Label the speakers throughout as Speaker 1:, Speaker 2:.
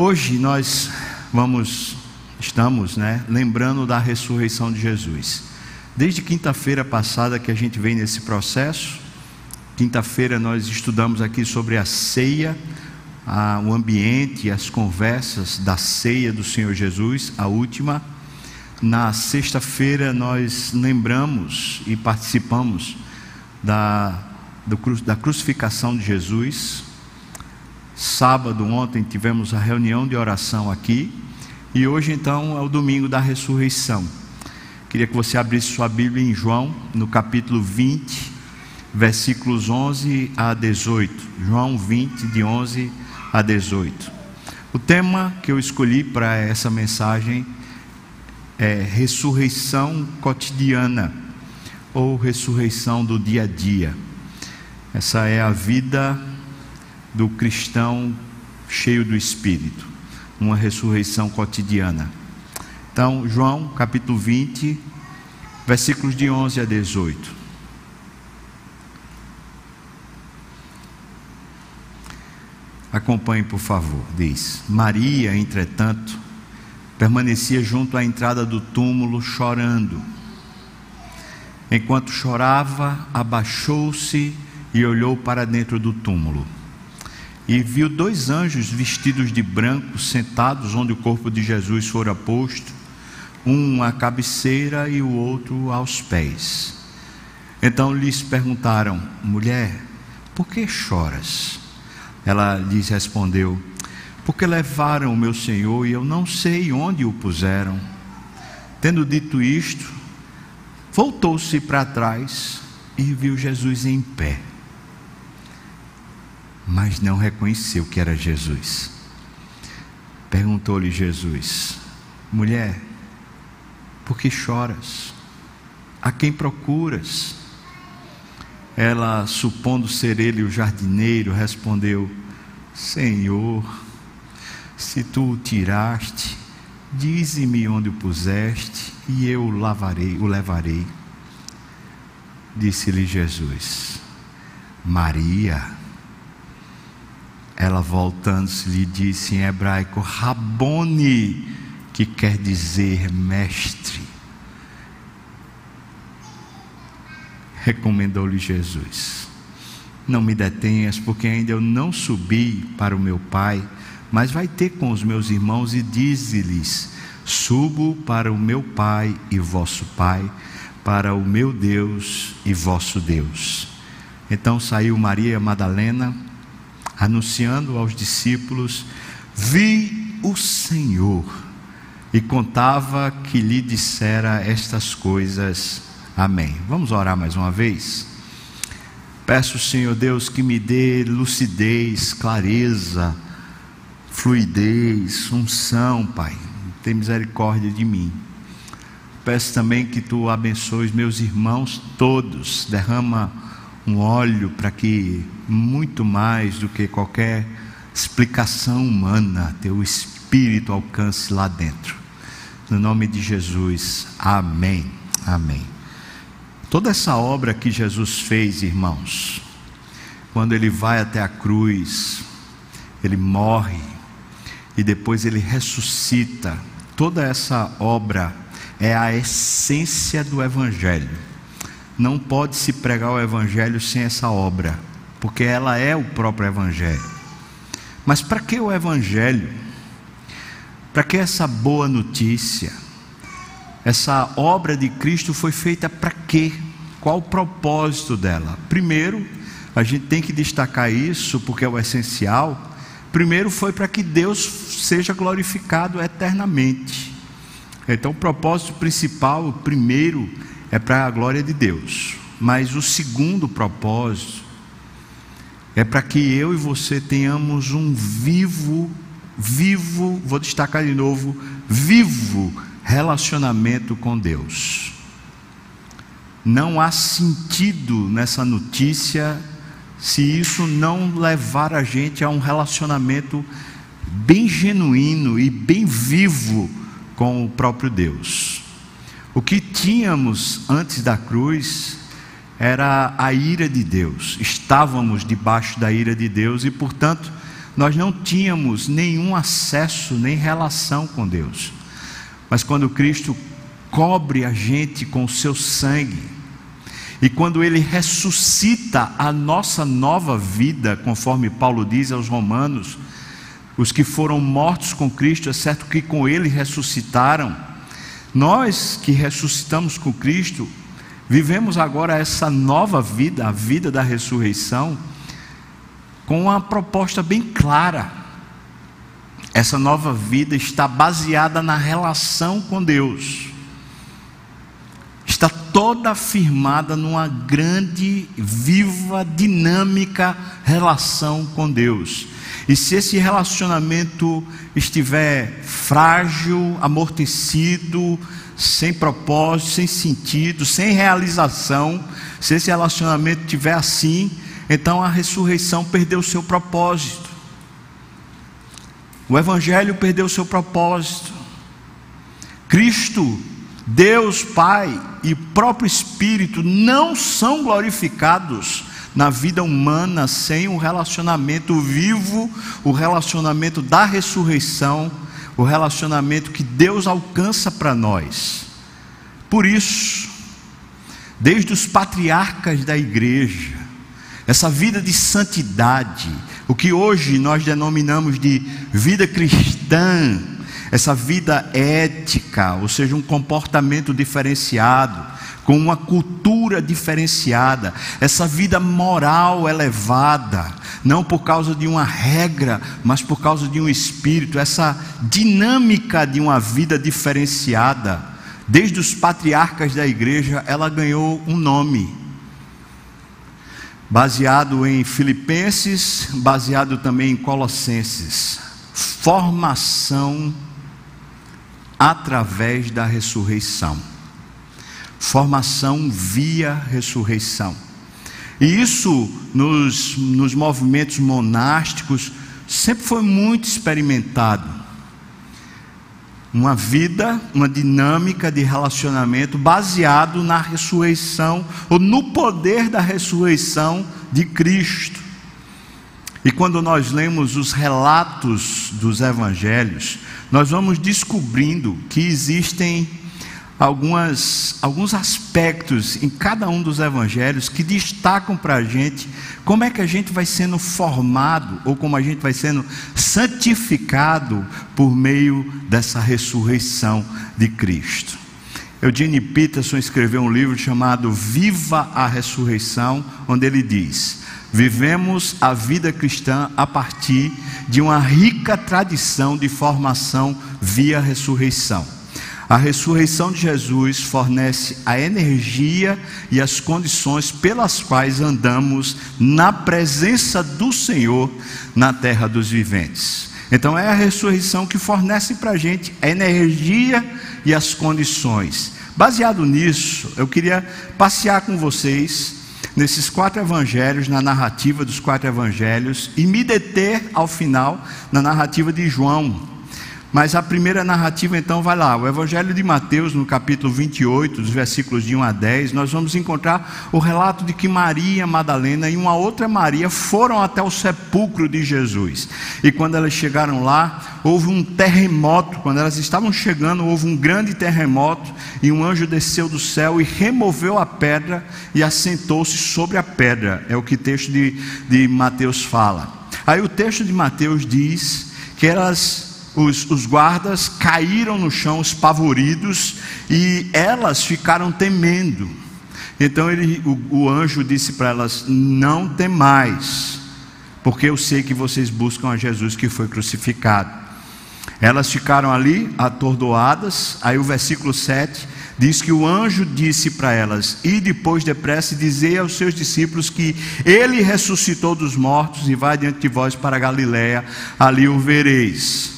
Speaker 1: Hoje nós vamos, estamos, né, lembrando da ressurreição de Jesus. Desde quinta-feira passada que a gente vem nesse processo, quinta-feira nós estudamos aqui sobre a ceia, a, o ambiente, as conversas da ceia do Senhor Jesus, a última. Na sexta-feira nós lembramos e participamos da, do, da crucificação de Jesus. Sábado, ontem, tivemos a reunião de oração aqui. E hoje, então, é o domingo da ressurreição. Queria que você abrisse sua Bíblia em João, no capítulo 20, versículos 11 a 18. João 20, de 11 a 18. O tema que eu escolhi para essa mensagem é ressurreição cotidiana ou ressurreição do dia a dia. Essa é a vida do cristão cheio do Espírito, uma ressurreição cotidiana. Então, João capítulo 20, versículos de 11 a 18. Acompanhe, por favor. Diz: Maria, entretanto, permanecia junto à entrada do túmulo chorando. Enquanto chorava, abaixou-se e olhou para dentro do túmulo. E viu dois anjos vestidos de branco sentados onde o corpo de Jesus fora posto, um à cabeceira e o outro aos pés. Então lhes perguntaram: Mulher, por que choras? Ela lhes respondeu: Porque levaram o meu senhor e eu não sei onde o puseram. Tendo dito isto, voltou-se para trás e viu Jesus em pé. Mas não reconheceu que era Jesus. Perguntou-lhe Jesus: Mulher, por que choras? A quem procuras? Ela, supondo ser ele o jardineiro, respondeu: Senhor, se tu o tiraste, dize-me onde o puseste, e eu o lavarei, o levarei. Disse-lhe Jesus: Maria. Ela voltando-se lhe disse em hebraico: Rabone, que quer dizer mestre. recomendou-lhe Jesus: Não me detenhas, porque ainda eu não subi para o meu Pai, mas vai ter com os meus irmãos e dize-lhes: Subo para o meu Pai e vosso Pai, para o meu Deus e vosso Deus. Então saiu Maria Madalena, anunciando aos discípulos: Vi o Senhor, e contava que lhe dissera estas coisas Amém. Vamos orar mais uma vez? Peço, Senhor Deus, que me dê lucidez, clareza, fluidez, unção, Pai. Tem misericórdia de mim. Peço também que tu abençoes meus irmãos todos, derrama um óleo para que muito mais do que qualquer explicação humana, teu espírito alcance lá dentro. No nome de Jesus. Amém. Amém. Toda essa obra que Jesus fez, irmãos, quando ele vai até a cruz, ele morre e depois ele ressuscita, toda essa obra é a essência do Evangelho. Não pode se pregar o Evangelho sem essa obra, porque ela é o próprio Evangelho. Mas para que o Evangelho? Para que essa boa notícia? Essa obra de Cristo foi feita para quê? Qual o propósito dela? Primeiro, a gente tem que destacar isso porque é o essencial. Primeiro foi para que Deus seja glorificado eternamente. Então, o propósito principal, o primeiro, é para a glória de Deus. Mas o segundo propósito é para que eu e você tenhamos um vivo, vivo, vou destacar de novo, vivo relacionamento com Deus. Não há sentido nessa notícia se isso não levar a gente a um relacionamento bem genuíno e bem vivo com o próprio Deus. O que tínhamos antes da cruz era a ira de Deus, estávamos debaixo da ira de Deus e, portanto, nós não tínhamos nenhum acesso nem relação com Deus. Mas quando Cristo cobre a gente com o seu sangue, e quando ele ressuscita a nossa nova vida, conforme Paulo diz aos Romanos, os que foram mortos com Cristo, é certo que com ele ressuscitaram. Nós que ressuscitamos com Cristo, vivemos agora essa nova vida, a vida da ressurreição, com uma proposta bem clara. Essa nova vida está baseada na relação com Deus está toda firmada numa grande, viva, dinâmica relação com Deus. E se esse relacionamento estiver frágil, amortecido, sem propósito, sem sentido, sem realização, se esse relacionamento estiver assim, então a ressurreição perdeu seu propósito. O Evangelho perdeu seu propósito. Cristo Deus Pai e próprio Espírito não são glorificados na vida humana sem um relacionamento vivo, o relacionamento da ressurreição, o relacionamento que Deus alcança para nós. Por isso, desde os patriarcas da igreja, essa vida de santidade, o que hoje nós denominamos de vida cristã, essa vida ética, ou seja, um comportamento diferenciado, com uma cultura diferenciada, essa vida moral elevada, não por causa de uma regra, mas por causa de um espírito, essa dinâmica de uma vida diferenciada, desde os patriarcas da igreja, ela ganhou um nome. Baseado em Filipenses, baseado também em Colossenses. Formação através da ressurreição. Formação via ressurreição. E isso nos, nos movimentos monásticos sempre foi muito experimentado. Uma vida, uma dinâmica de relacionamento baseado na ressurreição, ou no poder da ressurreição de Cristo. E quando nós lemos os relatos dos evangelhos, nós vamos descobrindo que existem algumas, alguns aspectos em cada um dos evangelhos que destacam para a gente como é que a gente vai sendo formado ou como a gente vai sendo santificado por meio dessa ressurreição de Cristo. Eugene Peterson escreveu um livro chamado Viva a Ressurreição, onde ele diz: Vivemos a vida cristã a partir de uma rica tradição de formação via ressurreição. A ressurreição de Jesus fornece a energia e as condições pelas quais andamos na presença do Senhor na terra dos viventes. Então é a ressurreição que fornece para a gente a energia e as condições. Baseado nisso, eu queria passear com vocês nesses quatro evangelhos, na narrativa dos quatro evangelhos, e me deter ao final na narrativa de João. Mas a primeira narrativa então vai lá, o Evangelho de Mateus, no capítulo 28, dos versículos de 1 a 10, nós vamos encontrar o relato de que Maria Madalena e uma outra Maria foram até o sepulcro de Jesus. E quando elas chegaram lá, houve um terremoto. Quando elas estavam chegando, houve um grande terremoto, e um anjo desceu do céu e removeu a pedra e assentou-se sobre a pedra. É o que o texto de, de Mateus fala. Aí o texto de Mateus diz que elas os, os guardas caíram no chão espavoridos e elas ficaram temendo. Então ele, o, o anjo disse para elas: Não temais, porque eu sei que vocês buscam a Jesus que foi crucificado. Elas ficaram ali atordoadas. Aí o versículo 7 diz que o anjo disse para elas: E depois depressa dizei aos seus discípulos que ele ressuscitou dos mortos e vai diante de vós para Galiléia, ali o vereis.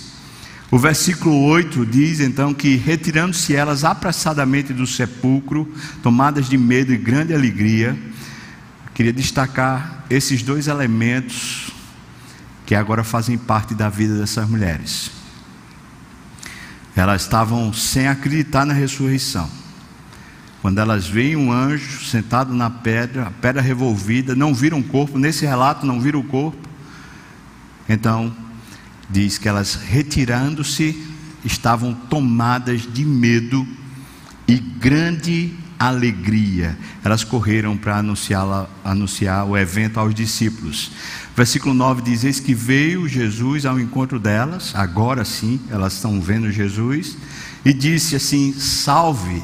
Speaker 1: O versículo 8 diz então que, retirando-se elas apressadamente do sepulcro, tomadas de medo e grande alegria, queria destacar esses dois elementos que agora fazem parte da vida dessas mulheres. Elas estavam sem acreditar na ressurreição. Quando elas veem um anjo sentado na pedra, a pedra revolvida, não viram o corpo, nesse relato não viram o corpo, Então, diz que elas retirando-se estavam tomadas de medo e grande alegria. Elas correram para anunciar, anunciar o evento aos discípulos. Versículo 9 diz: Eis que veio Jesus ao encontro delas, agora sim, elas estão vendo Jesus, e disse assim: Salve.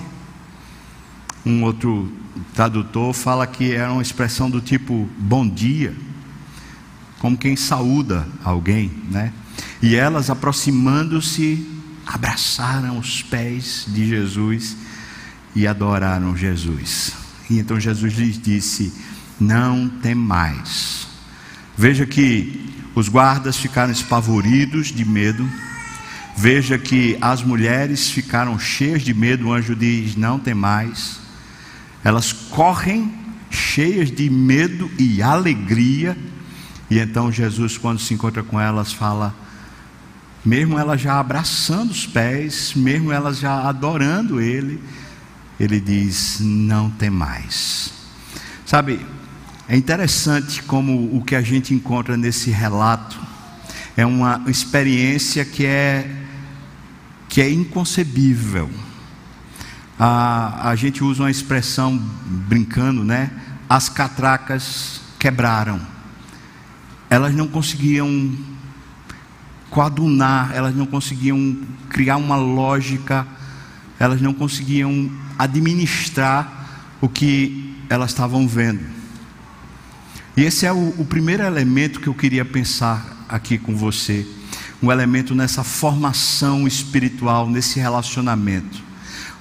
Speaker 1: Um outro tradutor fala que era uma expressão do tipo bom dia, como quem saúda alguém, né? E elas aproximando-se, abraçaram os pés de Jesus e adoraram Jesus. E então Jesus lhes disse: Não tem mais. Veja que os guardas ficaram espavoridos de medo. Veja que as mulheres ficaram cheias de medo. O anjo diz: Não tem mais. Elas correm cheias de medo e alegria. E então Jesus, quando se encontra com elas, fala: mesmo elas já abraçando os pés, mesmo elas já adorando Ele, ele diz: não tem mais. Sabe, é interessante como o que a gente encontra nesse relato é uma experiência que é, que é inconcebível. A, a gente usa uma expressão brincando, né? As catracas quebraram. Elas não conseguiam coadunar, elas não conseguiam criar uma lógica, elas não conseguiam administrar o que elas estavam vendo. E esse é o, o primeiro elemento que eu queria pensar aqui com você, um elemento nessa formação espiritual, nesse relacionamento.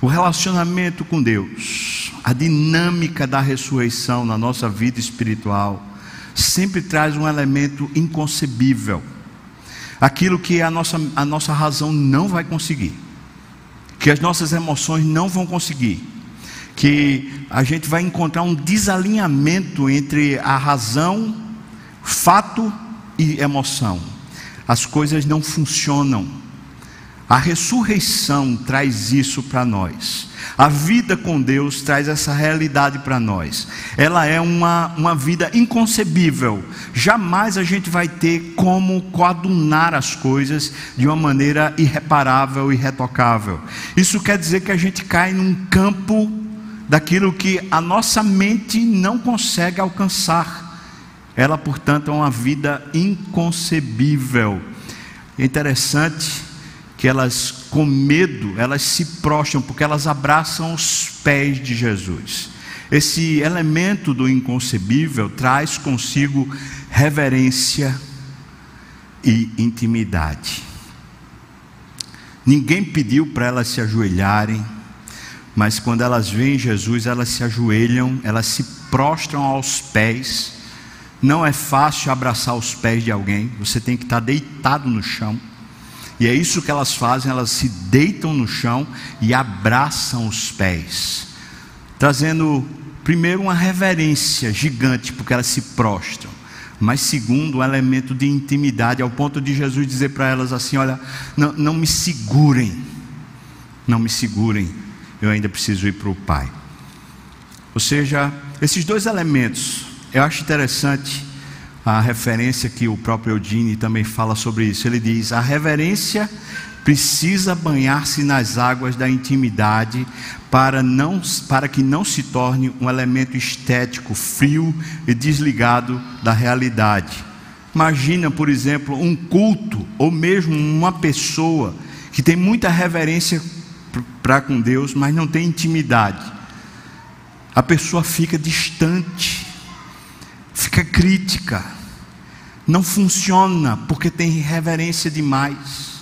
Speaker 1: O relacionamento com Deus, a dinâmica da ressurreição na nossa vida espiritual, sempre traz um elemento inconcebível, aquilo que a nossa, a nossa razão não vai conseguir que as nossas emoções não vão conseguir, que a gente vai encontrar um desalinhamento entre a razão, fato e emoção. As coisas não funcionam. A ressurreição traz isso para nós. A vida com Deus traz essa realidade para nós. Ela é uma, uma vida inconcebível. Jamais a gente vai ter como coadunar as coisas de uma maneira irreparável e irretocável. Isso quer dizer que a gente cai num campo daquilo que a nossa mente não consegue alcançar. Ela, portanto, é uma vida inconcebível. É interessante que elas, com medo, elas se prostram, porque elas abraçam os pés de Jesus. Esse elemento do inconcebível traz consigo reverência e intimidade. Ninguém pediu para elas se ajoelharem, mas quando elas veem Jesus, elas se ajoelham, elas se prostram aos pés. Não é fácil abraçar os pés de alguém, você tem que estar deitado no chão. E é isso que elas fazem, elas se deitam no chão e abraçam os pés, trazendo primeiro uma reverência gigante, porque elas se prostram, mas segundo, um elemento de intimidade, ao ponto de Jesus dizer para elas assim: Olha, não, não me segurem, não me segurem, eu ainda preciso ir para o Pai. Ou seja, esses dois elementos, eu acho interessante a referência que o próprio Eudine também fala sobre isso. Ele diz: a reverência precisa banhar-se nas águas da intimidade para, não, para que não se torne um elemento estético, frio e desligado da realidade. Imagina, por exemplo, um culto ou mesmo uma pessoa que tem muita reverência para com Deus, mas não tem intimidade. A pessoa fica distante, fica crítica, não funciona porque tem reverência demais.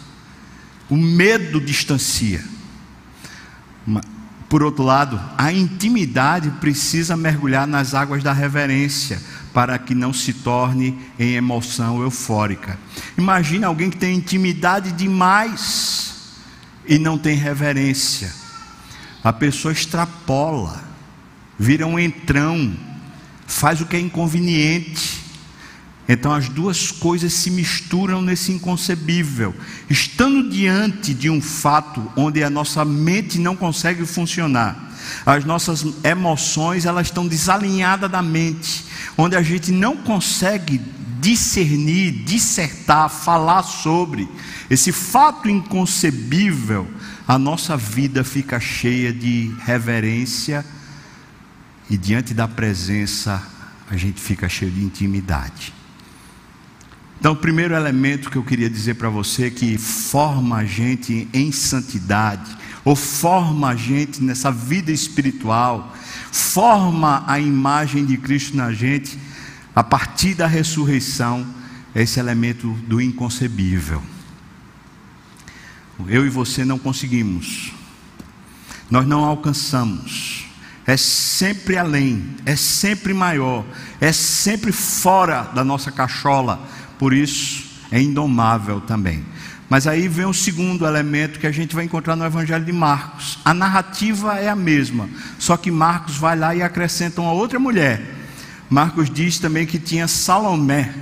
Speaker 1: O medo distancia. Por outro lado, a intimidade precisa mergulhar nas águas da reverência para que não se torne em emoção eufórica. Imagina alguém que tem intimidade demais e não tem reverência. A pessoa extrapola, vira um entrão, faz o que é inconveniente então as duas coisas se misturam nesse inconcebível. Estando diante de um fato onde a nossa mente não consegue funcionar, As nossas emoções, elas estão desalinhadas da mente, onde a gente não consegue discernir, dissertar, falar sobre esse fato inconcebível, a nossa vida fica cheia de reverência e diante da presença a gente fica cheio de intimidade. Então, o primeiro elemento que eu queria dizer para você que forma a gente em santidade, ou forma a gente nessa vida espiritual, forma a imagem de Cristo na gente, a partir da ressurreição, é esse elemento do inconcebível. Eu e você não conseguimos, nós não alcançamos, é sempre além, é sempre maior, é sempre fora da nossa cachola por isso é indomável também. Mas aí vem o segundo elemento que a gente vai encontrar no Evangelho de Marcos. A narrativa é a mesma, só que Marcos vai lá e acrescenta uma outra mulher. Marcos diz também que tinha Salomé.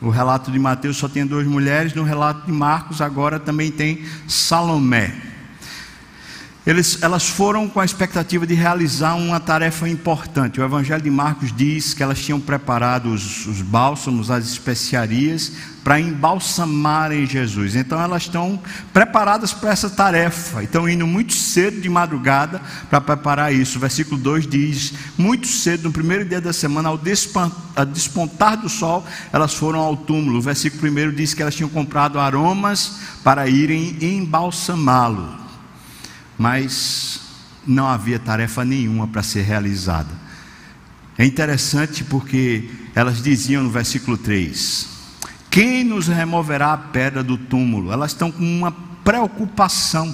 Speaker 1: O relato de Mateus só tem duas mulheres, no relato de Marcos agora também tem Salomé. Eles, elas foram com a expectativa de realizar uma tarefa importante. O Evangelho de Marcos diz que elas tinham preparado os, os bálsamos, as especiarias, para embalsamarem Jesus. Então elas estão preparadas para essa tarefa. Estão indo muito cedo de madrugada para preparar isso. O versículo 2 diz: Muito cedo, no primeiro dia da semana, ao despontar do sol, elas foram ao túmulo. O versículo 1 diz que elas tinham comprado aromas para irem embalsamá-lo mas não havia tarefa nenhuma para ser realizada. É interessante porque elas diziam no versículo 3: Quem nos removerá a pedra do túmulo? Elas estão com uma preocupação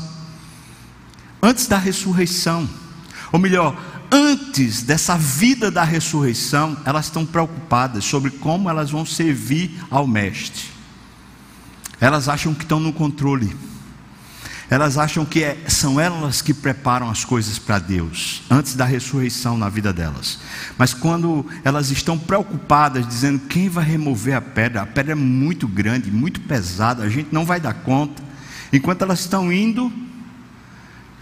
Speaker 1: antes da ressurreição, ou melhor, antes dessa vida da ressurreição, elas estão preocupadas sobre como elas vão servir ao Mestre. Elas acham que estão no controle. Elas acham que é, são elas que preparam as coisas para Deus, antes da ressurreição na vida delas. Mas quando elas estão preocupadas, dizendo quem vai remover a pedra, a pedra é muito grande, muito pesada, a gente não vai dar conta. Enquanto elas estão indo,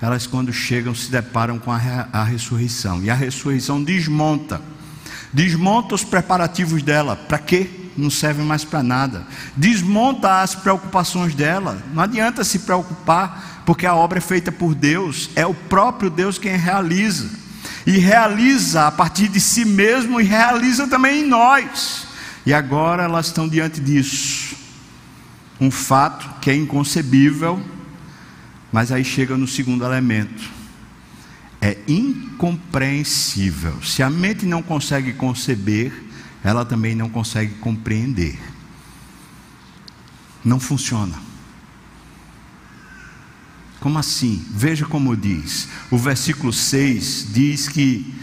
Speaker 1: elas quando chegam se deparam com a, a ressurreição. E a ressurreição desmonta, desmonta os preparativos dela. Para quê? Não servem mais para nada. Desmonta as preocupações dela. Não adianta se preocupar, porque a obra é feita por Deus, é o próprio Deus quem realiza. E realiza a partir de si mesmo e realiza também em nós. E agora elas estão diante disso. Um fato que é inconcebível, mas aí chega no segundo elemento. É incompreensível. Se a mente não consegue conceber, ela também não consegue compreender. Não funciona. Como assim? Veja como diz. O versículo 6 diz que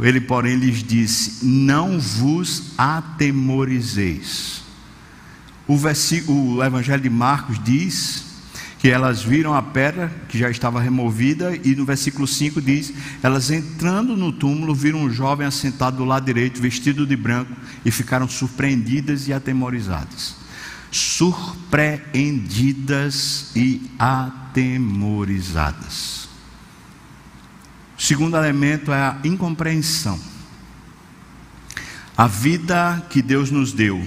Speaker 1: ele, porém, lhes disse: Não vos atemorizeis. O, versículo, o Evangelho de Marcos diz que elas viram a pedra que já estava removida, e no versículo 5 diz: Elas entrando no túmulo, viram um jovem assentado do lado direito, vestido de branco, e ficaram surpreendidas e atemorizadas. Surpreendidas e atemorizadas. O segundo elemento é a incompreensão. A vida que Deus nos deu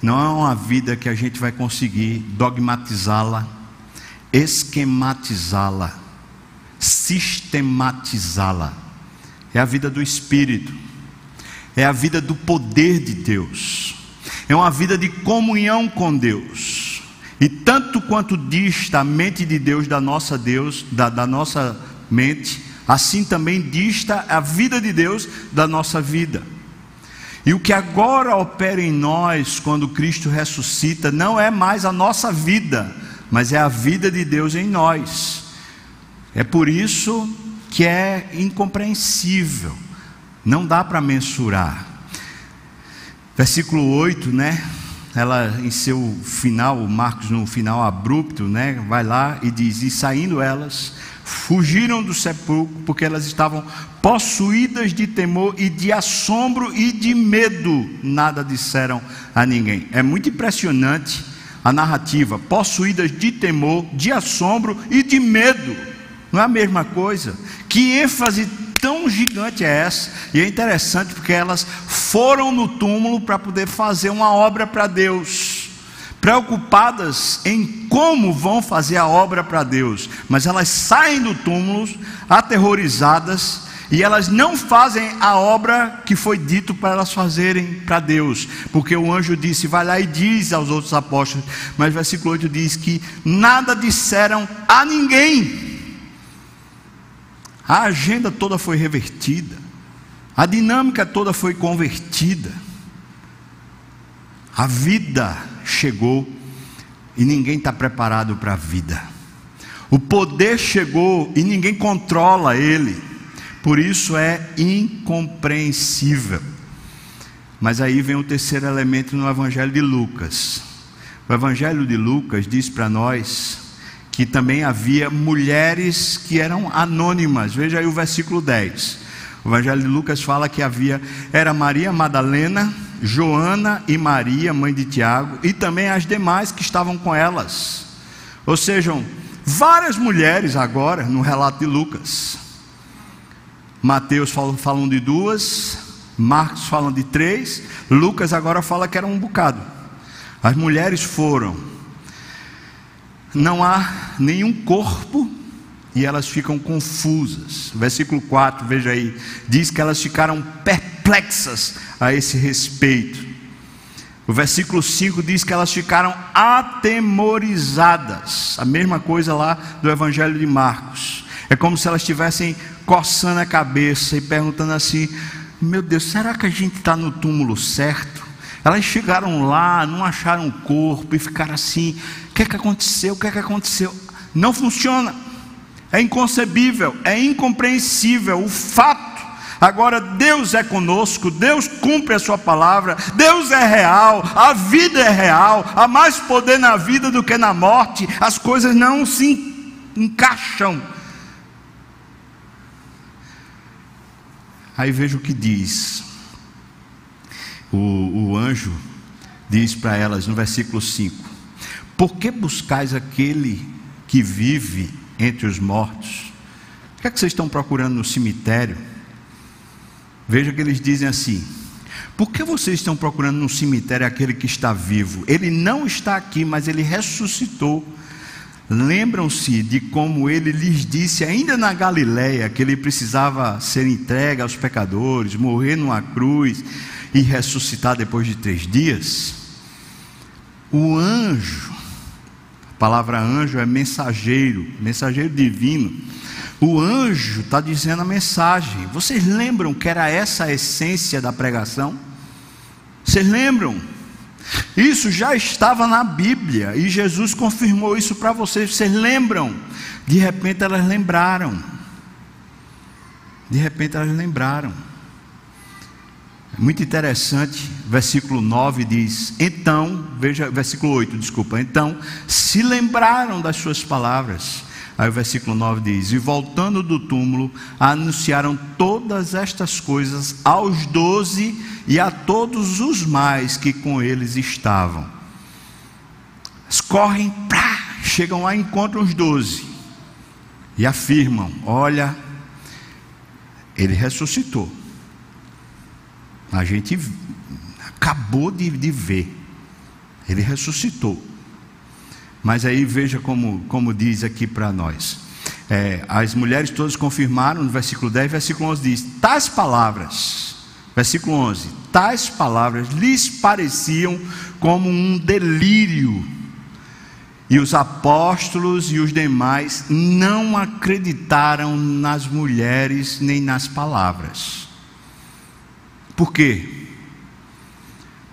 Speaker 1: não é uma vida que a gente vai conseguir dogmatizá-la esquematizá-la, sistematizá-la. É a vida do Espírito, é a vida do poder de Deus, é uma vida de comunhão com Deus. E tanto quanto dista a mente de Deus da nossa Deus, da, da nossa mente, assim também dista a vida de Deus da nossa vida. E o que agora opera em nós, quando Cristo ressuscita, não é mais a nossa vida, mas é a vida de Deus em nós. É por isso que é incompreensível, não dá para mensurar. Versículo 8, né? Ela em seu final, Marcos no final abrupto, né? Vai lá e diz: E saindo elas, fugiram do sepulcro, porque elas estavam possuídas de temor e de assombro e de medo, nada disseram a ninguém. É muito impressionante a narrativa, possuídas de temor, de assombro e de medo. Não é a mesma coisa? Que ênfase tão gigante é essa? E é interessante porque elas foram no túmulo para poder fazer uma obra para Deus, preocupadas em como vão fazer a obra para Deus, mas elas saem do túmulo aterrorizadas e elas não fazem a obra que foi dito para elas fazerem para Deus, porque o anjo disse: vai lá e diz aos outros apóstolos, mas versículo 8 diz que nada disseram a ninguém. A agenda toda foi revertida, a dinâmica toda foi convertida, a vida chegou e ninguém está preparado para a vida. O poder chegou e ninguém controla ele, por isso é incompreensível. Mas aí vem o terceiro elemento no Evangelho de Lucas. O Evangelho de Lucas diz para nós que também havia mulheres que eram anônimas. Veja aí o versículo 10. O Evangelho de Lucas fala que havia era Maria Madalena, Joana e Maria, mãe de Tiago, e também as demais que estavam com elas. Ou seja, várias mulheres agora no relato de Lucas. Mateus fala, falam de duas, Marcos falam de três, Lucas agora fala que era um bocado. As mulheres foram não há nenhum corpo e elas ficam confusas. Versículo 4, veja aí, diz que elas ficaram perplexas a esse respeito. O versículo 5 diz que elas ficaram atemorizadas. A mesma coisa lá do Evangelho de Marcos. É como se elas estivessem coçando a cabeça e perguntando assim: Meu Deus, será que a gente está no túmulo certo? Elas chegaram lá, não acharam o corpo e ficaram assim: o que é que aconteceu? O que é que aconteceu? Não funciona. É inconcebível, é incompreensível o fato. Agora, Deus é conosco, Deus cumpre a Sua palavra, Deus é real, a vida é real, há mais poder na vida do que na morte, as coisas não se encaixam. Aí veja o que diz. O, o anjo diz para elas no versículo 5: por que buscais aquele que vive entre os mortos? O que é que vocês estão procurando no cemitério? Veja que eles dizem assim: Por que vocês estão procurando no cemitério aquele que está vivo? Ele não está aqui, mas ele ressuscitou. Lembram-se de como ele lhes disse ainda na Galiléia que ele precisava ser entregue aos pecadores, morrer numa cruz e ressuscitar depois de três dias? O anjo a palavra anjo é mensageiro, mensageiro divino. O anjo está dizendo a mensagem. Vocês lembram que era essa a essência da pregação? Vocês lembram? Isso já estava na Bíblia e Jesus confirmou isso para vocês. Vocês lembram? De repente elas lembraram. De repente elas lembraram. Muito interessante, versículo 9 diz: Então, veja, versículo 8, desculpa. Então, se lembraram das suas palavras. Aí o versículo 9 diz: E voltando do túmulo, anunciaram todas estas coisas aos doze e a todos os mais que com eles estavam. Correm, chegam lá e encontram os doze e afirmam: Olha, ele ressuscitou. A gente acabou de, de ver. Ele ressuscitou. Mas aí veja como, como diz aqui para nós. É, as mulheres todas confirmaram no versículo 10, versículo 11 diz: Tais palavras, versículo 11, tais palavras lhes pareciam como um delírio. E os apóstolos e os demais não acreditaram nas mulheres nem nas palavras. Por quê?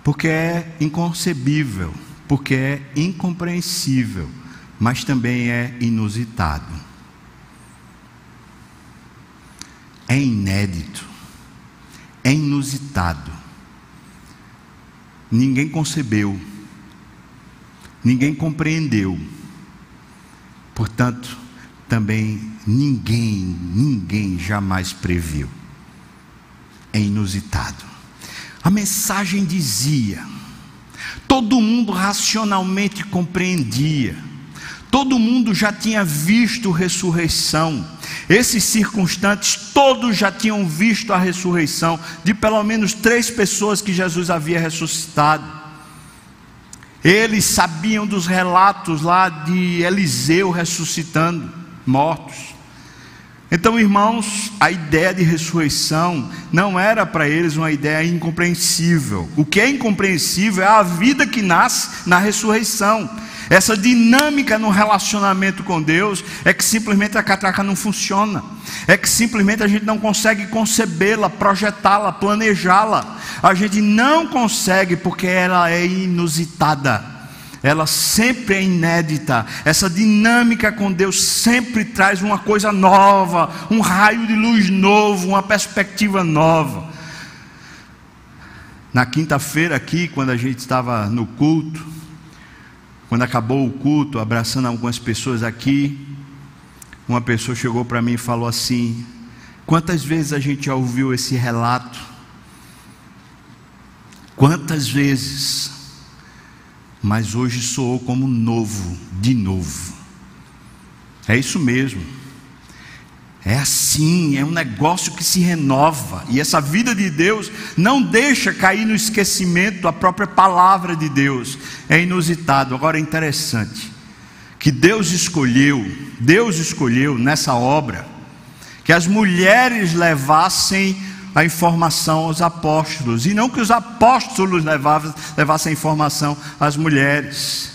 Speaker 1: Porque é inconcebível, porque é incompreensível, mas também é inusitado. É inédito, é inusitado. Ninguém concebeu, ninguém compreendeu. Portanto, também ninguém, ninguém jamais previu é inusitado. A mensagem dizia, todo mundo racionalmente compreendia, Todo mundo já tinha visto ressurreição. Esses circunstantes todos já tinham visto a ressurreição de pelo menos três pessoas que Jesus havia ressuscitado. Eles sabiam dos relatos lá de Eliseu ressuscitando mortos. Então, irmãos, a ideia de ressurreição não era para eles uma ideia incompreensível. O que é incompreensível é a vida que nasce na ressurreição. Essa dinâmica no relacionamento com Deus é que simplesmente a catraca não funciona. É que simplesmente a gente não consegue concebê-la, projetá-la, planejá-la. A gente não consegue porque ela é inusitada ela sempre é inédita. Essa dinâmica com Deus sempre traz uma coisa nova, um raio de luz novo, uma perspectiva nova. Na quinta-feira aqui, quando a gente estava no culto, quando acabou o culto, abraçando algumas pessoas aqui, uma pessoa chegou para mim e falou assim: Quantas vezes a gente já ouviu esse relato? Quantas vezes mas hoje soou como novo, de novo. É isso mesmo. É assim, é um negócio que se renova, e essa vida de Deus não deixa cair no esquecimento a própria palavra de Deus. É inusitado. Agora é interessante que Deus escolheu, Deus escolheu nessa obra que as mulheres levassem a informação aos apóstolos, e não que os apóstolos levassem, a informação às mulheres.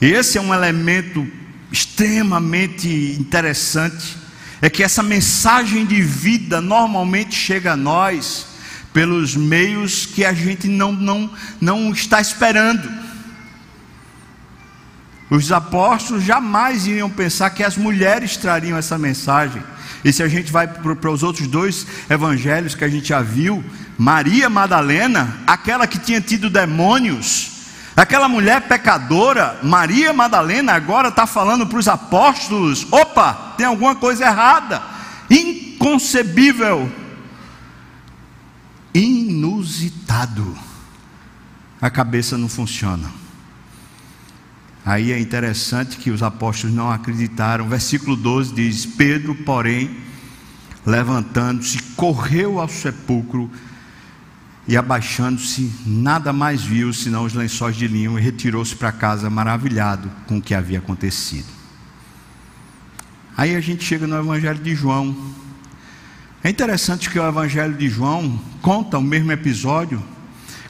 Speaker 1: E esse é um elemento extremamente interessante, é que essa mensagem de vida normalmente chega a nós pelos meios que a gente não, não, não está esperando. Os apóstolos jamais iriam pensar que as mulheres trariam essa mensagem. E se a gente vai para os outros dois evangelhos que a gente já viu, Maria Madalena, aquela que tinha tido demônios, aquela mulher pecadora, Maria Madalena, agora está falando para os apóstolos: opa, tem alguma coisa errada, inconcebível, inusitado. A cabeça não funciona. Aí é interessante que os apóstolos não acreditaram. Versículo 12 diz: Pedro, porém, levantando-se, correu ao sepulcro e, abaixando-se, nada mais viu senão os lençóis de linho e retirou-se para casa maravilhado com o que havia acontecido. Aí a gente chega no Evangelho de João. É interessante que o Evangelho de João conta o mesmo episódio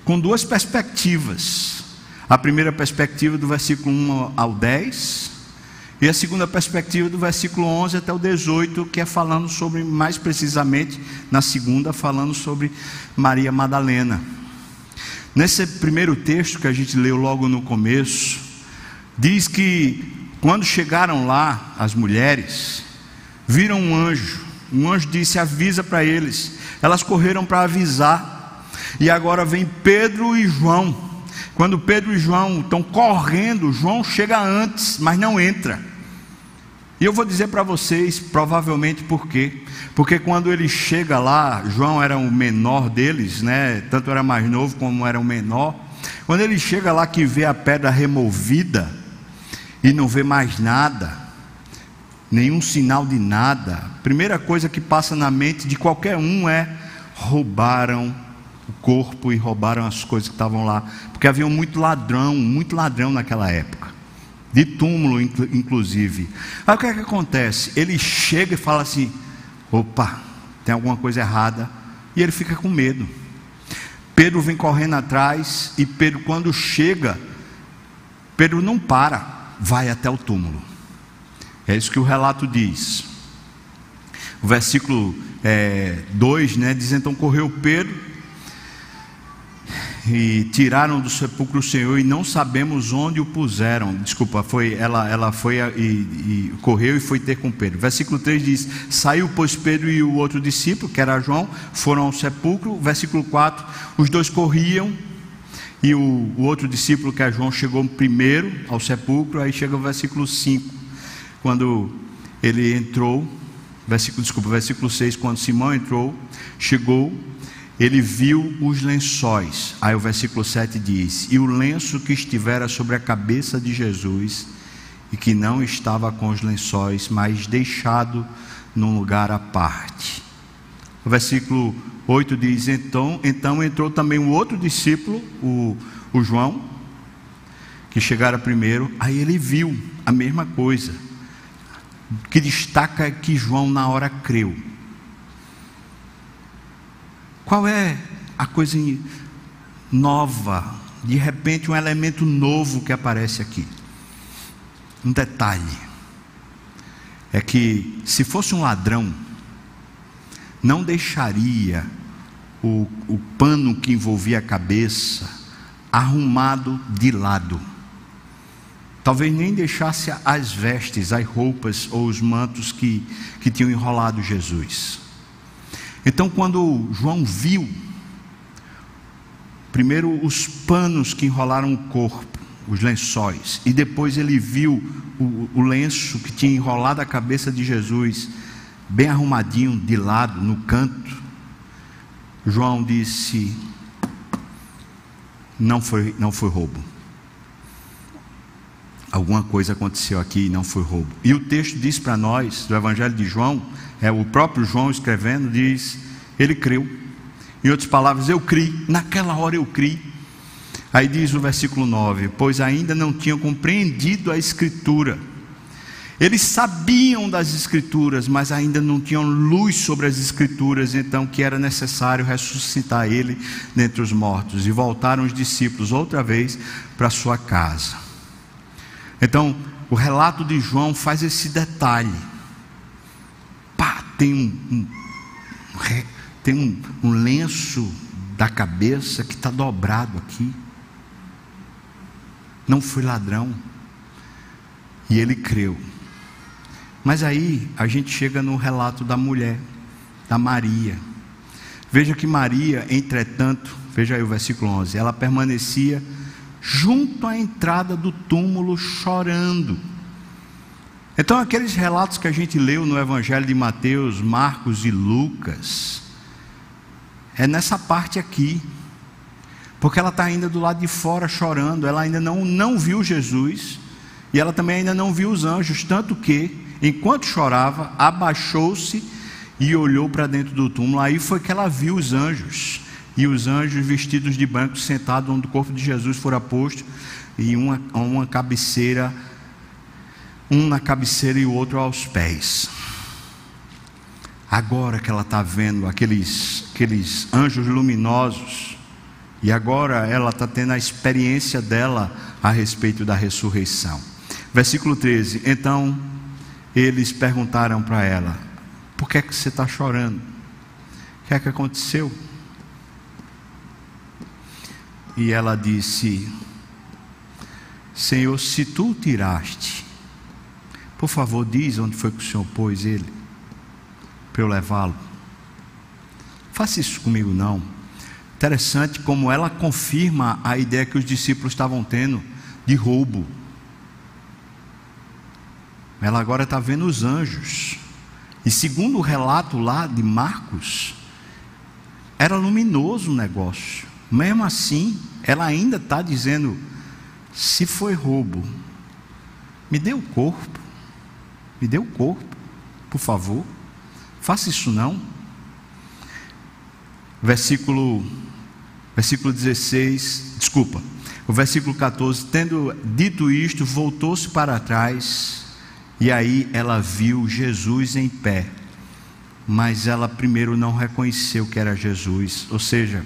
Speaker 1: com duas perspectivas. A primeira perspectiva do versículo 1 ao 10, e a segunda perspectiva do versículo 11 até o 18, que é falando sobre, mais precisamente, na segunda, falando sobre Maria Madalena. Nesse primeiro texto que a gente leu logo no começo, diz que quando chegaram lá, as mulheres, viram um anjo. Um anjo disse: avisa para eles. Elas correram para avisar. E agora vem Pedro e João quando Pedro e João estão correndo, João chega antes, mas não entra. E eu vou dizer para vocês, provavelmente por quê? Porque quando ele chega lá, João era o menor deles, né? Tanto era mais novo como era o menor. Quando ele chega lá que vê a pedra removida e não vê mais nada, nenhum sinal de nada, primeira coisa que passa na mente de qualquer um é: roubaram o corpo e roubaram as coisas que estavam lá, porque havia muito ladrão, muito ladrão naquela época, de túmulo inclusive. Aí o que é que acontece? Ele chega e fala assim: opa, tem alguma coisa errada, e ele fica com medo. Pedro vem correndo atrás, e Pedro, quando chega, Pedro não para, vai até o túmulo. É isso que o relato diz. O versículo 2 é, né, diz: Então correu Pedro e tiraram do sepulcro o Senhor e não sabemos onde o puseram. Desculpa, foi ela, ela foi e, e, correu e foi ter com Pedro. Versículo 3 diz: Saiu, pois, Pedro e o outro discípulo, que era João, foram ao sepulcro. Versículo 4: Os dois corriam e o, o outro discípulo, que é João, chegou primeiro ao sepulcro. Aí chega o versículo 5, quando ele entrou. Versículo, desculpa, versículo 6, quando Simão entrou, chegou ele viu os lençóis. Aí o versículo 7 diz: E o lenço que estivera sobre a cabeça de Jesus e que não estava com os lençóis, mas deixado num lugar à parte. O versículo 8 diz: Então, então entrou também um outro discípulo, o, o João, que chegara primeiro, aí ele viu a mesma coisa. O que destaca é que João na hora creu. Qual é a coisa nova, de repente um elemento novo que aparece aqui? Um detalhe é que se fosse um ladrão, não deixaria o, o pano que envolvia a cabeça arrumado de lado. Talvez nem deixasse as vestes, as roupas ou os mantos que, que tinham enrolado Jesus. Então, quando João viu, primeiro os panos que enrolaram o corpo, os lençóis, e depois ele viu o, o lenço que tinha enrolado a cabeça de Jesus, bem arrumadinho de lado, no canto. João disse: não foi, não foi roubo. Alguma coisa aconteceu aqui e não foi roubo. E o texto diz para nós, do Evangelho de João, é o próprio João escrevendo, diz: ele creu. Em outras palavras, eu criei, naquela hora eu criei. Aí diz o versículo 9: Pois ainda não tinham compreendido a Escritura. Eles sabiam das Escrituras, mas ainda não tinham luz sobre as Escrituras, então que era necessário ressuscitar ele dentre os mortos. E voltaram os discípulos outra vez para sua casa. Então, o relato de João faz esse detalhe. Tem um, um tem um, um lenço da cabeça que está dobrado aqui não fui ladrão. E ele creu. Mas aí a gente chega no relato da mulher, da Maria. Veja que Maria, entretanto, veja aí o versículo 11, ela permanecia junto à entrada do túmulo chorando. Então, aqueles relatos que a gente leu no Evangelho de Mateus, Marcos e Lucas, é nessa parte aqui porque ela está ainda do lado de fora chorando, ela ainda não, não viu Jesus, e ela também ainda não viu os anjos, tanto que, enquanto chorava, abaixou-se e olhou para dentro do túmulo, aí foi que ela viu os anjos, e os anjos vestidos de branco sentados onde o corpo de Jesus fora posto, e uma, uma cabeceira, um na cabeceira e o outro aos pés. Agora que ela está vendo aqueles, aqueles anjos luminosos, e agora ela está tendo a experiência dela a respeito da ressurreição. Versículo 13: Então eles perguntaram para ela: Por que, é que você está chorando? O que é que aconteceu? E ela disse: Senhor, se tu tiraste, por favor, diz onde foi que o Senhor pôs ele, para eu levá-lo. Faça isso comigo, não. Interessante como ela confirma a ideia que os discípulos estavam tendo de roubo. Ela agora está vendo os anjos. E segundo o relato lá de Marcos, era luminoso o negócio. Mesmo assim, ela ainda está dizendo: se foi roubo, me dê o corpo. Me dê o corpo, por favor. Faça isso não. Versículo Versículo 16, desculpa. O versículo 14, tendo dito isto, voltou-se para trás, e aí ela viu Jesus em pé. Mas ela primeiro não reconheceu que era Jesus, ou seja,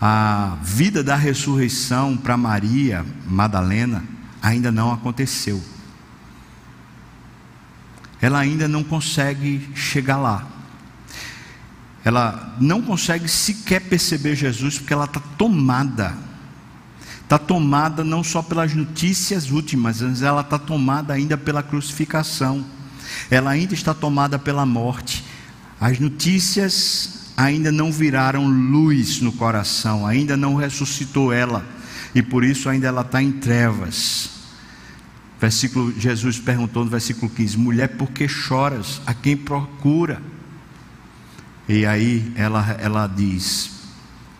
Speaker 1: a vida da ressurreição para Maria Madalena ainda não aconteceu. Ela ainda não consegue chegar lá ela não consegue sequer perceber Jesus porque ela está tomada. Está tomada não só pelas notícias últimas, mas ela está tomada ainda pela crucificação. Ela ainda está tomada pela morte. As notícias ainda não viraram luz no coração, ainda não ressuscitou ela, e por isso ainda ela está em trevas. Versículo, Jesus perguntou no versículo 15: Mulher, por que choras? A quem procura? E aí ela, ela diz,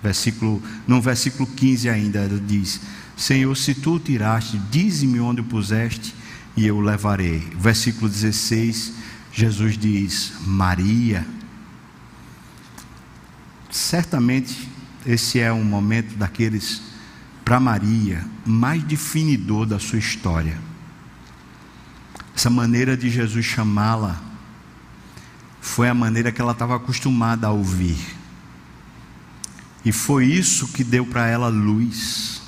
Speaker 1: versículo, no versículo 15 ainda, ela diz: Senhor, se tu tiraste, dize-me onde o puseste, e eu o levarei. Versículo 16, Jesus diz: Maria. Certamente esse é um momento daqueles para Maria mais definidor da sua história. Essa maneira de Jesus chamá-la foi a maneira que ela estava acostumada a ouvir. E foi isso que deu para ela luz.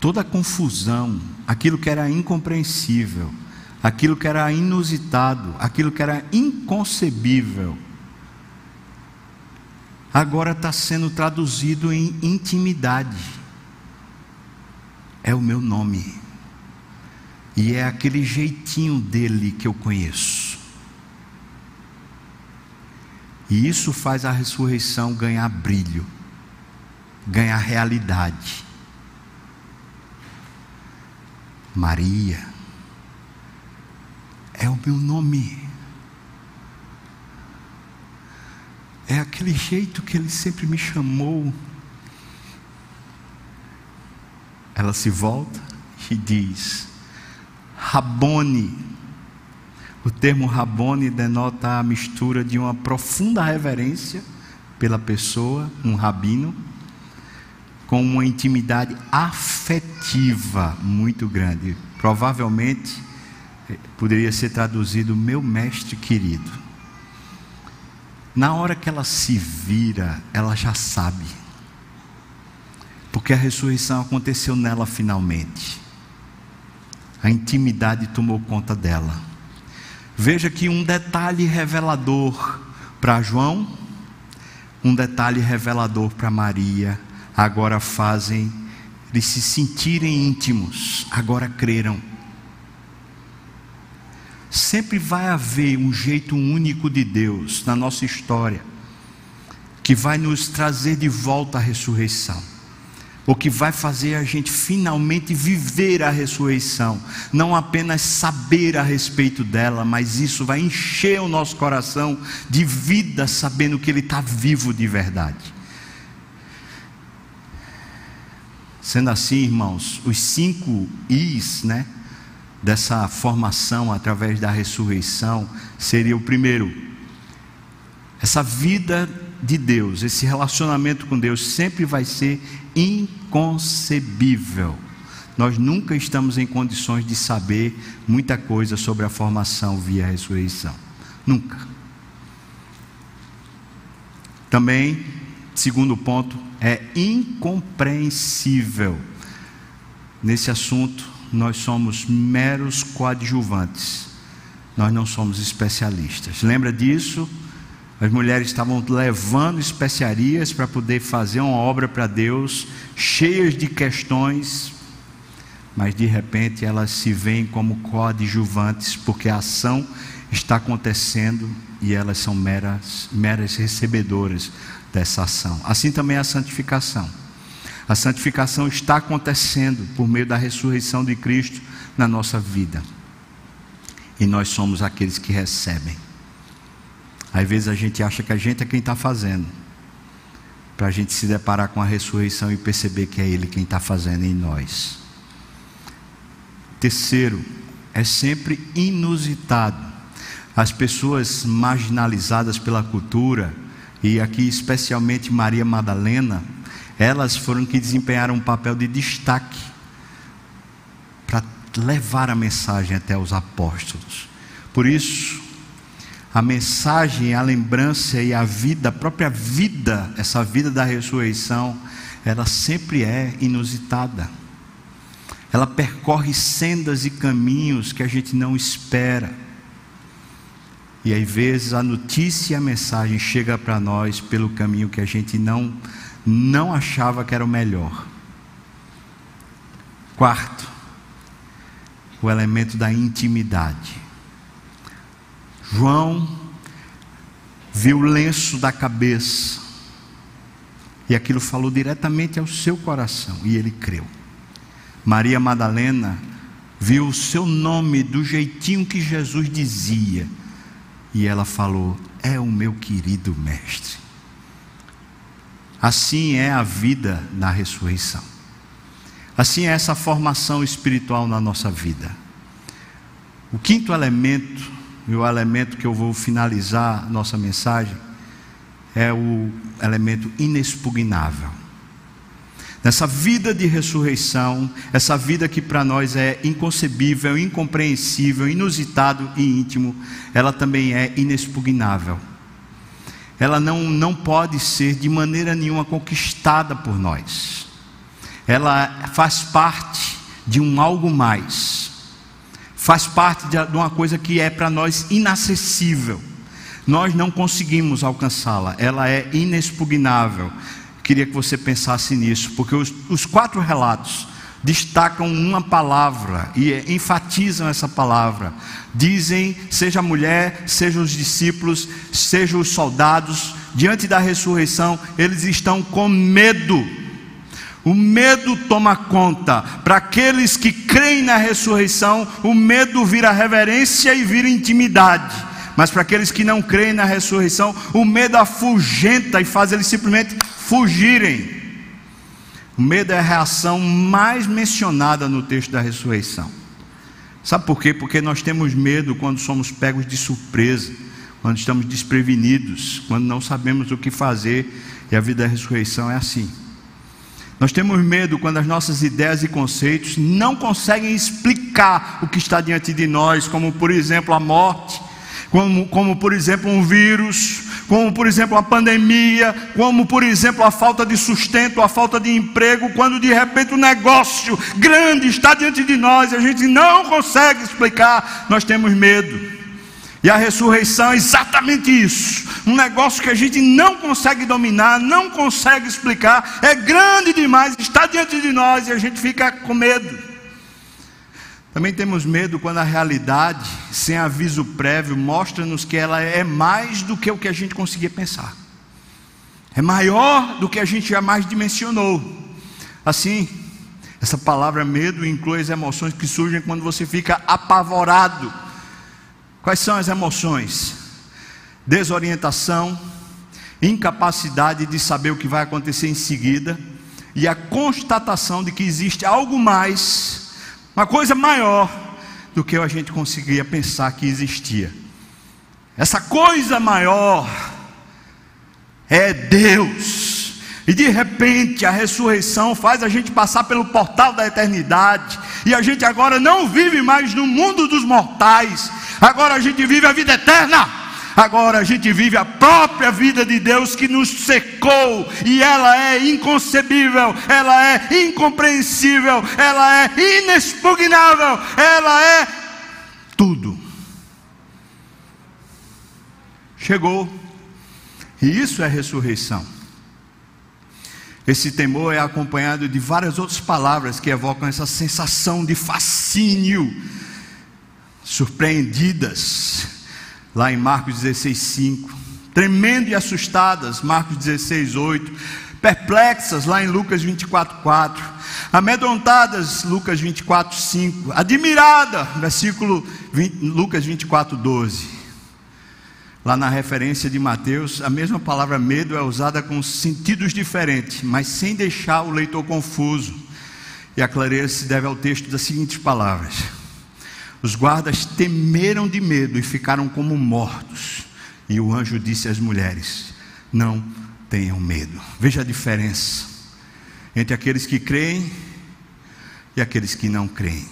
Speaker 1: Toda a confusão, aquilo que era incompreensível, aquilo que era inusitado, aquilo que era inconcebível, agora está sendo traduzido em intimidade. É o meu nome. E é aquele jeitinho dele que eu conheço. E isso faz a ressurreição ganhar brilho, ganhar realidade. Maria é o meu nome. É aquele jeito que ele sempre me chamou. Ela se volta e diz: Rabone. O termo Rabone denota a mistura de uma profunda reverência pela pessoa, um rabino, com uma intimidade afetiva muito grande. Provavelmente eh, poderia ser traduzido meu mestre querido. Na hora que ela se vira, ela já sabe. Porque a ressurreição aconteceu nela finalmente. A intimidade tomou conta dela. Veja que um detalhe revelador para João, um detalhe revelador para Maria, agora fazem eles se sentirem íntimos, agora creram. Sempre vai haver um jeito único de Deus na nossa história, que vai nos trazer de volta à ressurreição, o que vai fazer a gente finalmente viver a ressurreição, não apenas saber a respeito dela, mas isso vai encher o nosso coração de vida, sabendo que Ele está vivo de verdade. Sendo assim, irmãos, os cinco Is, né? dessa formação através da ressurreição seria o primeiro. Essa vida de Deus, esse relacionamento com Deus sempre vai ser inconcebível. Nós nunca estamos em condições de saber muita coisa sobre a formação via ressurreição. Nunca. Também, segundo ponto, é incompreensível nesse assunto nós somos meros coadjuvantes, nós não somos especialistas. Lembra disso? As mulheres estavam levando especiarias para poder fazer uma obra para Deus, cheias de questões, mas de repente elas se veem como coadjuvantes, porque a ação está acontecendo e elas são meras, meras recebedoras dessa ação. Assim também é a santificação. A santificação está acontecendo por meio da ressurreição de Cristo na nossa vida. E nós somos aqueles que recebem. Às vezes a gente acha que a gente é quem está fazendo. Para a gente se deparar com a ressurreição e perceber que é Ele quem está fazendo em nós. Terceiro, é sempre inusitado. As pessoas marginalizadas pela cultura, e aqui especialmente Maria Madalena, elas foram que desempenharam um papel de destaque para levar a mensagem até os apóstolos. Por isso, a mensagem, a lembrança e a vida, a própria vida, essa vida da ressurreição, ela sempre é inusitada. Ela percorre sendas e caminhos que a gente não espera. E às vezes a notícia e a mensagem chega para nós pelo caminho que a gente não não achava que era o melhor. Quarto, o elemento da intimidade. João viu o lenço da cabeça e aquilo falou diretamente ao seu coração e ele creu. Maria Madalena viu o seu nome do jeitinho que Jesus dizia e ela falou: É o meu querido mestre. Assim é a vida na ressurreição. Assim é essa formação espiritual na nossa vida. O quinto elemento, e o elemento que eu vou finalizar nossa mensagem, é o elemento inexpugnável. Nessa vida de ressurreição, essa vida que para nós é inconcebível, incompreensível, inusitado e íntimo, ela também é inexpugnável. Ela não, não pode ser de maneira nenhuma conquistada por nós. Ela faz parte de um algo mais. Faz parte de uma coisa que é para nós inacessível nós não conseguimos alcançá-la, ela é inexpugnável. Queria que você pensasse nisso, porque os, os quatro relatos destacam uma palavra e enfatizam essa palavra. Dizem, seja a mulher, seja os discípulos, seja os soldados, diante da ressurreição, eles estão com medo. O medo toma conta. Para aqueles que creem na ressurreição, o medo vira reverência e vira intimidade. Mas para aqueles que não creem na ressurreição, o medo afugenta e faz eles simplesmente fugirem. O medo é a reação mais mencionada no texto da ressurreição. Sabe por quê? Porque nós temos medo quando somos pegos de surpresa, quando estamos desprevenidos, quando não sabemos o que fazer, e a vida da ressurreição é assim. Nós temos medo quando as nossas ideias e conceitos não conseguem explicar o que está diante de nós, como por exemplo a morte, como, como por exemplo um vírus, como por exemplo a pandemia, como por exemplo a falta de sustento, a falta de emprego, quando de repente um negócio grande está diante de nós e a gente não consegue explicar, nós temos medo. E a ressurreição é exatamente isso. Um negócio que a gente não consegue dominar, não consegue explicar, é grande demais, está diante de nós e a gente fica com medo. Também temos medo quando a realidade, sem aviso prévio, mostra-nos que ela é mais do que o que a gente conseguia pensar. É maior do que a gente jamais dimensionou. Assim, essa palavra medo inclui as emoções que surgem quando você fica apavorado. Quais são as emoções? Desorientação, incapacidade de saber o que vai acontecer em seguida e a constatação de que existe algo mais uma coisa maior do que a gente conseguia pensar que existia. Essa coisa maior é Deus. E de repente a ressurreição faz a gente passar pelo portal da eternidade. E a gente agora não vive mais no mundo dos mortais. Agora a gente vive a vida eterna. Agora a gente vive a própria vida de Deus que nos secou e ela é inconcebível, ela é incompreensível, ela é inexpugnável, ela é tudo. Chegou. E isso é ressurreição. Esse temor é acompanhado de várias outras palavras que evocam essa sensação de fascínio, surpreendidas, lá em Marcos 16, 5. Tremendo e assustadas, Marcos 16, 8. Perplexas, lá em Lucas 24, 4. Amedrontadas, Lucas 24, 5. Admirada, versículo 20, Lucas 24, 12. Lá na referência de Mateus, a mesma palavra medo é usada com sentidos diferentes, mas sem deixar o leitor confuso. E a clareza se deve ao texto das seguintes palavras: os guardas temeram de medo e ficaram como mortos. E o anjo disse às mulheres: Não tenham medo. Veja a diferença entre aqueles que creem e aqueles que não creem.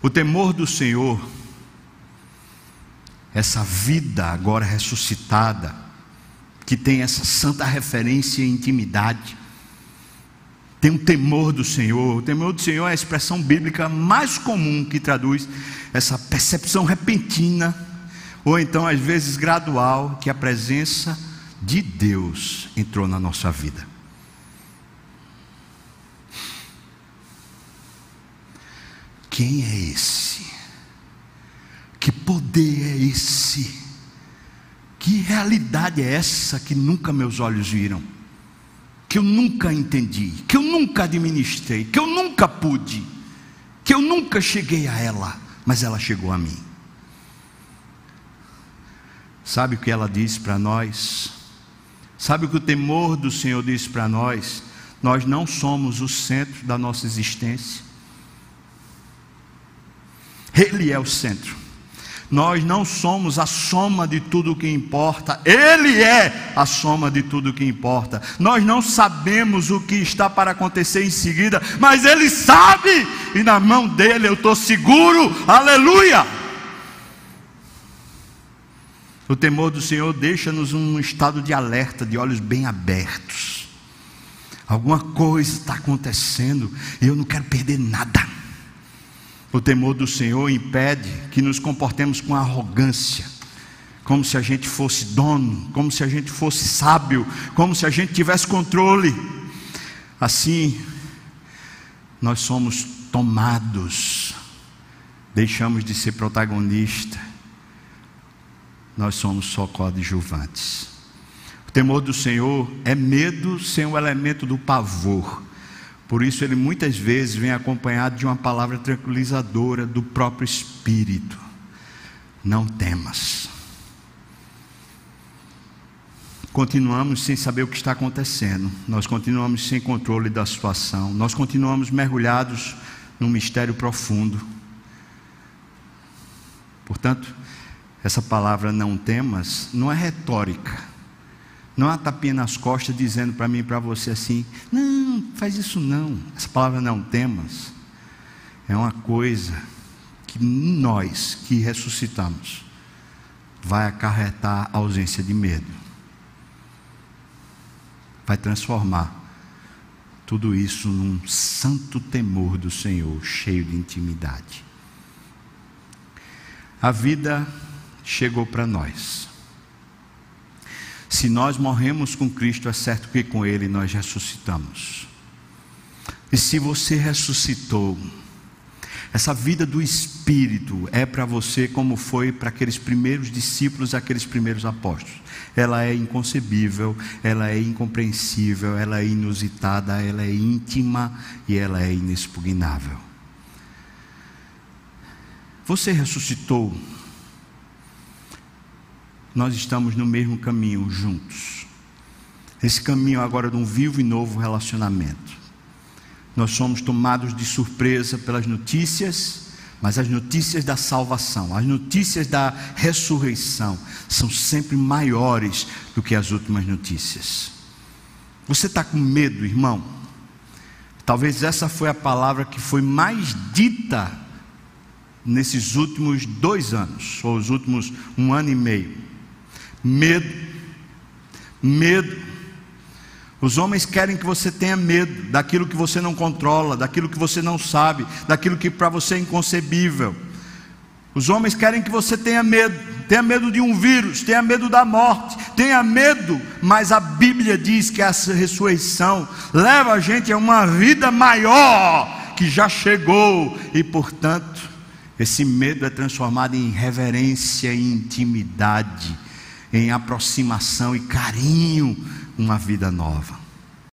Speaker 1: O temor do Senhor, essa vida agora ressuscitada, que tem essa santa referência e intimidade, tem um temor do Senhor. O temor do Senhor é a expressão bíblica mais comum que traduz essa percepção repentina, ou então às vezes gradual, que a presença de Deus entrou na nossa vida. Quem é esse? Que poder é esse? Que realidade é essa que nunca meus olhos viram? Que eu nunca entendi, que eu nunca administrei, que eu nunca pude, que eu nunca cheguei a ela, mas ela chegou a mim. Sabe o que ela diz para nós? Sabe o que o temor do Senhor diz para nós? Nós não somos o centro da nossa existência. Ele é o centro. Nós não somos a soma de tudo o que importa, Ele é a soma de tudo o que importa. Nós não sabemos o que está para acontecer em seguida, mas Ele sabe, e na mão dele eu estou seguro, aleluia. O temor do Senhor deixa-nos um estado de alerta, de olhos bem abertos. Alguma coisa está acontecendo e eu não quero perder nada. O temor do Senhor impede que nos comportemos com arrogância, como se a gente fosse dono, como se a gente fosse sábio, como se a gente tivesse controle. Assim, nós somos tomados, deixamos de ser protagonista nós somos só coadjuvantes. O temor do Senhor é medo sem o elemento do pavor. Por isso, ele muitas vezes vem acompanhado de uma palavra tranquilizadora do próprio Espírito: Não temas. Continuamos sem saber o que está acontecendo, nós continuamos sem controle da situação, nós continuamos mergulhados num mistério profundo. Portanto, essa palavra não temas não é retórica. Não uma tapinha nas costas dizendo para mim e para você assim: não, faz isso não. Essa palavra não temas é uma coisa que nós que ressuscitamos vai acarretar a ausência de medo. Vai transformar tudo isso num santo temor do Senhor, cheio de intimidade. A vida chegou para nós. Se nós morremos com Cristo, é certo que com Ele nós ressuscitamos. E se você ressuscitou, essa vida do Espírito é para você como foi para aqueles primeiros discípulos, aqueles primeiros apóstolos. Ela é inconcebível, ela é incompreensível, ela é inusitada, ela é íntima e ela é inexpugnável. Você ressuscitou nós estamos no mesmo caminho juntos. Esse caminho agora de um vivo e novo relacionamento. Nós somos tomados de surpresa pelas notícias, mas as notícias da salvação, as notícias da ressurreição, são sempre maiores do que as últimas notícias. Você está com medo, irmão? Talvez essa foi a palavra que foi mais dita nesses últimos dois anos, ou os últimos um ano e meio. Medo. Medo. Os homens querem que você tenha medo daquilo que você não controla, daquilo que você não sabe, daquilo que para você é inconcebível. Os homens querem que você tenha medo, tenha medo de um vírus, tenha medo da morte, tenha medo, mas a Bíblia diz que essa ressurreição leva a gente a uma vida maior que já chegou e, portanto, esse medo é transformado em reverência e intimidade em aproximação e carinho uma vida nova.